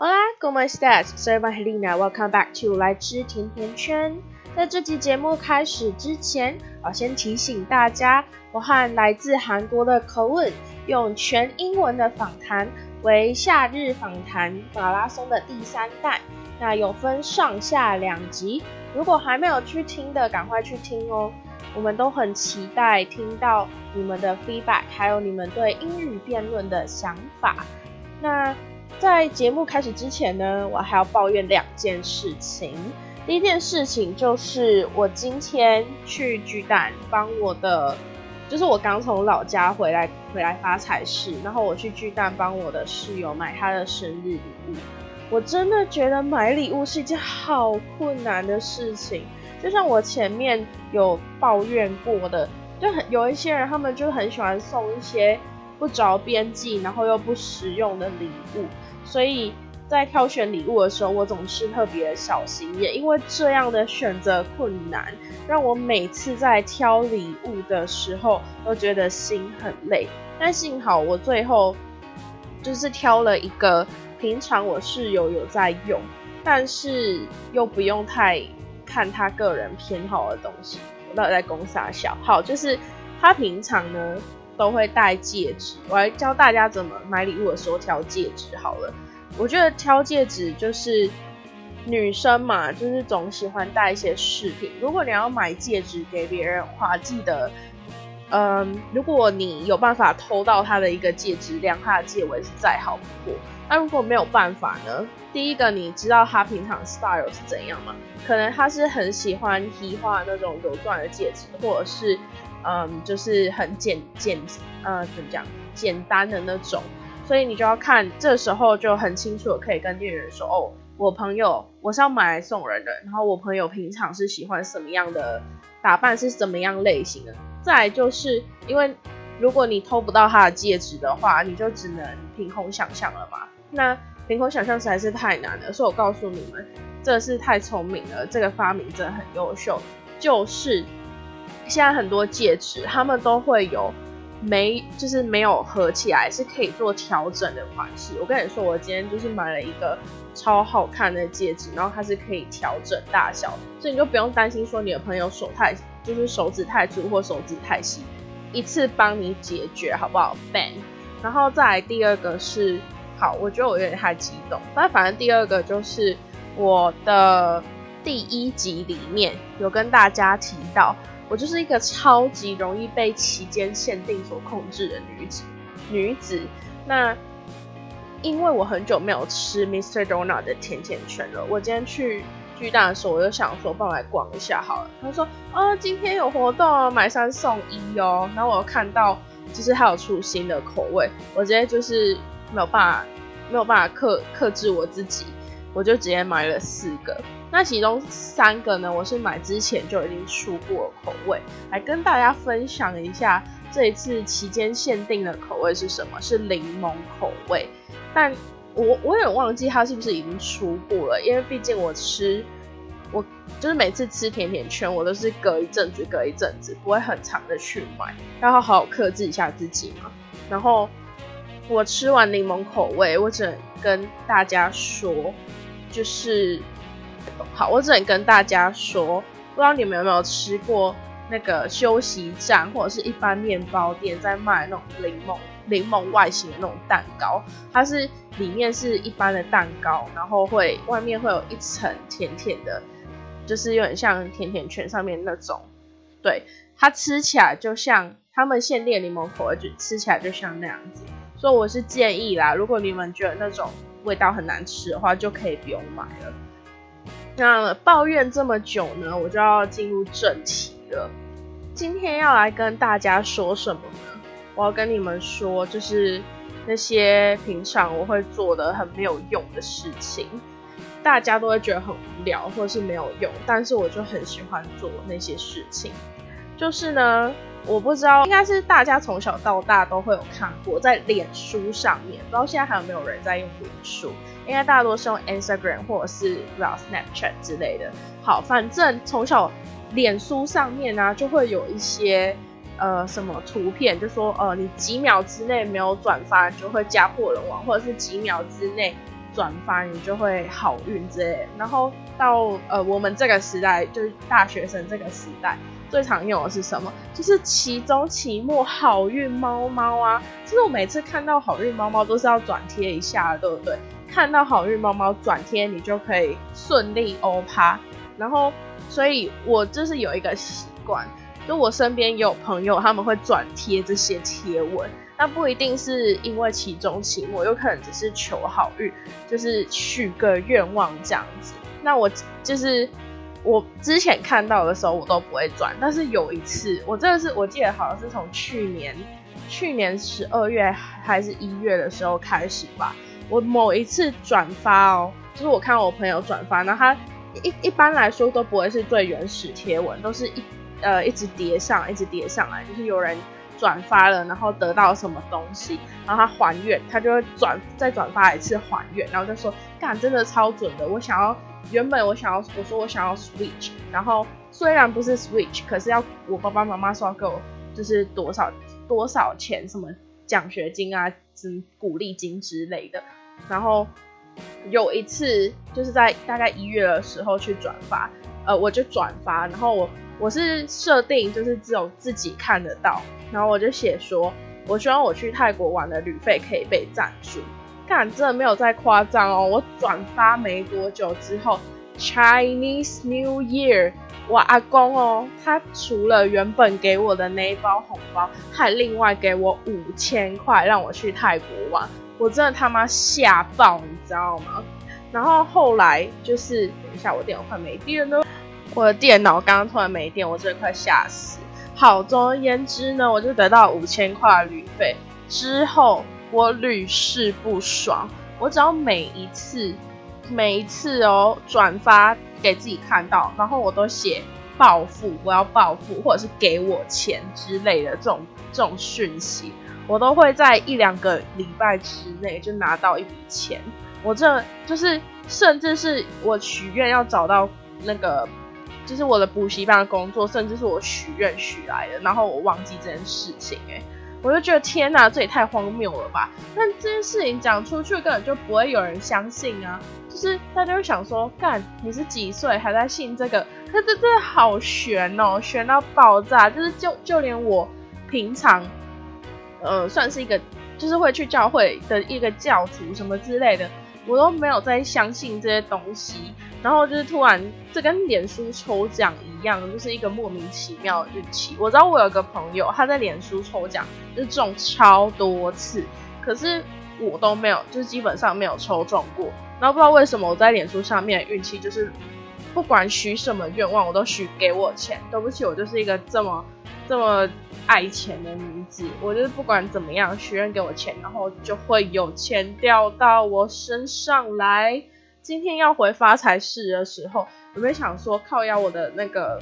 Hola，¿cómo estás？Soy Evangelina. Welcome back to 来吃甜甜圈。在这集节目开始之前，我先提醒大家，我和来自韩国的 Coen 用全英文的访谈为夏日访谈马拉松的第三代。那有分上下两集，如果还没有去听的，赶快去听哦。我们都很期待听到你们的 feedback，还有你们对英语辩论的想法。那在节目开始之前呢，我还要抱怨两件事情。第一件事情就是我今天去巨蛋帮我的，就是我刚从老家回来回来发财市，然后我去巨蛋帮我的室友买他的生日礼物。我真的觉得买礼物是一件好困难的事情，就像我前面有抱怨过的，就很有一些人他们就很喜欢送一些不着边际，然后又不实用的礼物。所以在挑选礼物的时候，我总是特别小心，也因为这样的选择困难，让我每次在挑礼物的时候都觉得心很累。但幸好我最后就是挑了一个平常我室友有在用，但是又不用太看他个人偏好的东西。我到底在攻啥小？好，就是他平常呢。都会戴戒指，我来教大家怎么买礼物的时候挑戒指好了。我觉得挑戒指就是女生嘛，就是总喜欢戴一些饰品。如果你要买戒指给别人的话，记得，嗯，如果你有办法偷到他的一个戒指，量他的戒围是再好不过。那如果没有办法呢？第一个，你知道他平常 style 是怎样吗？可能他是很喜欢提花那种有钻的戒指，或者是。嗯，就是很简简呃，怎么讲，简单的那种，所以你就要看，这时候就很清楚的可以跟店员说，哦，我朋友我是要买来送人的，然后我朋友平常是喜欢什么样的打扮，是怎么样类型的。再就是因为如果你偷不到他的戒指的话，你就只能凭空想象了嘛。那凭空想象实在是太难了，所以我告诉你们，这是太聪明了，这个发明真的很优秀，就是。现在很多戒指，他们都会有没，就是没有合起来是可以做调整的款式。我跟你说，我今天就是买了一个超好看的戒指，然后它是可以调整大小，所以你就不用担心说你的朋友手太，就是手指太粗或手指太细，一次帮你解决，好不好？ban。然后再来第二个是，好，我觉得我有点太激动，但反正第二个就是我的第一集里面有跟大家提到。我就是一个超级容易被期间限定所控制的女子，女子。那因为我很久没有吃 Mr. Donut 的甜甜圈了，我今天去巨大的时候，我就想说，帮我来逛一下好了。他说，哦，今天有活动，买三送一哦。然后我看到，就是还有出新的口味，我直接就是没有办法，没有办法克克制我自己。我就直接买了四个，那其中三个呢，我是买之前就已经出过口味，来跟大家分享一下这一次期间限定的口味是什么？是柠檬口味，但我我也忘记它是不是已经出过了，因为毕竟我吃，我就是每次吃甜甜圈，我都是隔一阵子隔一阵子，不会很长的去买，要好好克制一下自己嘛。然后我吃完柠檬口味，我只能跟大家说。就是好，我只能跟大家说，不知道你们有没有吃过那个休息站或者是一般面包店在卖那种柠檬柠檬外形的那种蛋糕，它是里面是一般的蛋糕，然后会外面会有一层甜甜的，就是有点像甜甜圈上面那种，对，它吃起来就像他们限定柠檬口味，就吃起来就像那样子，所以我是建议啦，如果你们觉得那种。味道很难吃的话，就可以不用买了。那抱怨这么久呢，我就要进入正题了。今天要来跟大家说什么呢？我要跟你们说，就是那些平常我会做的很没有用的事情，大家都会觉得很无聊或是没有用，但是我就很喜欢做那些事情。就是呢。我不知道，应该是大家从小到大都会有看过，在脸书上面，不知道现在还有没有人在用脸书？应该大多是用 Instagram 或者是 Snapchat 之类的。好，反正从小脸书上面呢，就会有一些呃什么图片，就说呃你几秒之内没有转发，就会家破人亡，或者是几秒之内转发你就会好运之类。然后到呃我们这个时代，就是大学生这个时代，最常用的是什么？就是期中、期末好运猫猫啊！就是我每次看到好运猫猫都是要转贴一下，对不对？看到好运猫猫转贴，你就可以顺利欧趴。然后，所以我就是有一个习惯，就我身边有朋友他们会转贴这些贴文，那不一定是因为期中、期末，有可能只是求好运，就是许个愿望这样子。那我就是我之前看到的时候，我都不会转，但是有一次，我真的是我记得好像是从去年去年十二月还是一月的时候开始吧，我某一次转发哦，就是我看我朋友转发，然后他。一一般来说都不会是最原始贴文，都是一呃一直叠上，一直叠上来，就是有人转发了，然后得到什么东西，然后他还愿，他就会转再转发一次还愿，然后就说干真的超准的，我想要原本我想要我说我想要 switch，然后虽然不是 switch，可是要我爸爸妈妈说要给我就是多少多少钱，什么奖学金啊、什么鼓励金之类的，然后。有一次就是在大概一月的时候去转发，呃，我就转发，然后我我是设定就是只有自己看得到，然后我就写说，我希望我去泰国玩的旅费可以被赞助，看真的没有再夸张哦，我转发没多久之后，Chinese New Year，我阿公哦，他除了原本给我的那一包红包，还另外给我五千块让我去泰国玩。我真的他妈吓爆，你知道吗？然后后来就是，等一下我电脑快没电了，我的电脑刚刚突然没电，我真的快吓死。好，总而言之呢，我就得到五千块旅费。之后我屡试不爽，我只要每一次每一次哦转发给自己看到，然后我都写报复，我要报复，或者是给我钱之类的这种这种讯息。我都会在一两个礼拜之内就拿到一笔钱，我这就是甚至是我许愿要找到那个，就是我的补习班的工作，甚至是我许愿许来的，然后我忘记这件事情，哎，我就觉得天哪，这也太荒谬了吧！但这件事情讲出去根本就不会有人相信啊，就是大家会想说，干你是几岁还在信这个？可这真的好悬哦，悬到爆炸，就是就就连我平常。呃，算是一个，就是会去教会的一个教徒什么之类的，我都没有在相信这些东西。然后就是突然，这跟脸书抽奖一样，就是一个莫名其妙的运气。我知道我有个朋友，他在脸书抽奖就是中超多次，可是我都没有，就是基本上没有抽中过。然后不知道为什么我在脸书上面运气就是，不管许什么愿望，我都许给我钱。对不起，我就是一个这么。这么爱钱的女子，我就是不管怎么样许愿给我钱，然后就会有钱掉到我身上来。今天要回发财市的时候，有没有想说靠压我的那个？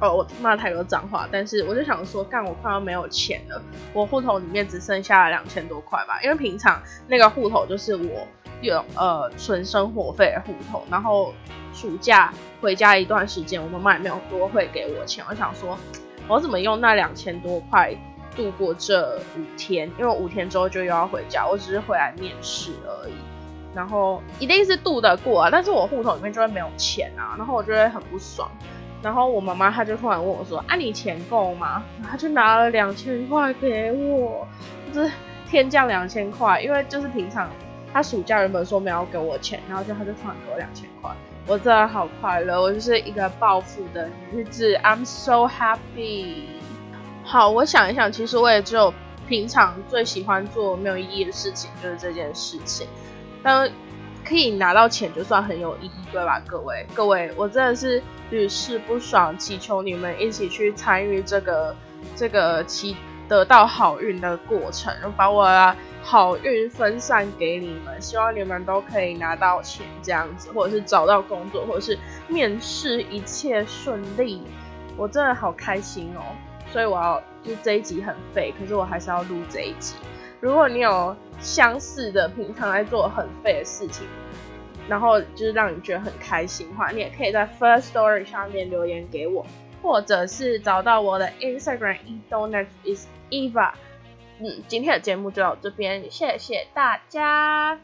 哦，我骂太多脏话，但是我就想说，干我快要没有钱了，我户头里面只剩下两千多块吧。因为平常那个户头就是我有呃存生活费的户头，然后暑假回家一段时间，我妈妈也没有多会给我钱，我想说。我怎么用那两千多块度过这五天？因为五天之后就又要回家，我只是回来面试而已。然后一定是度得过啊，但是我户头里面就会没有钱啊，然后我就会很不爽。然后我妈妈她就突然问我说：“啊，你钱够吗？”她就拿了两千块给我，就是天降两千块。因为就是平常她暑假原本说没有给我钱，然后就她就突然给我两千块。我真的好快乐，我就是一个暴富的女子，I'm so happy。好，我想一想，其实我也只有平常最喜欢做没有意义的事情，就是这件事情。但可以拿到钱，就算很有意义，对吧？各位，各位，我真的是屡试不爽，祈求你们一起去参与这个这个祈得到好运的过程，把我。好运分散给你们，希望你们都可以拿到钱，这样子，或者是找到工作，或者是面试一切顺利。我真的好开心哦！所以我要就这一集很废，可是我还是要录这一集。如果你有相似的平常在做很废的事情，然后就是让你觉得很开心的话，你也可以在 First Story 上面留言给我，或者是找到我的 Instagram e d o n e t is Eva。嗯，今天的节目就到这边，谢谢大家。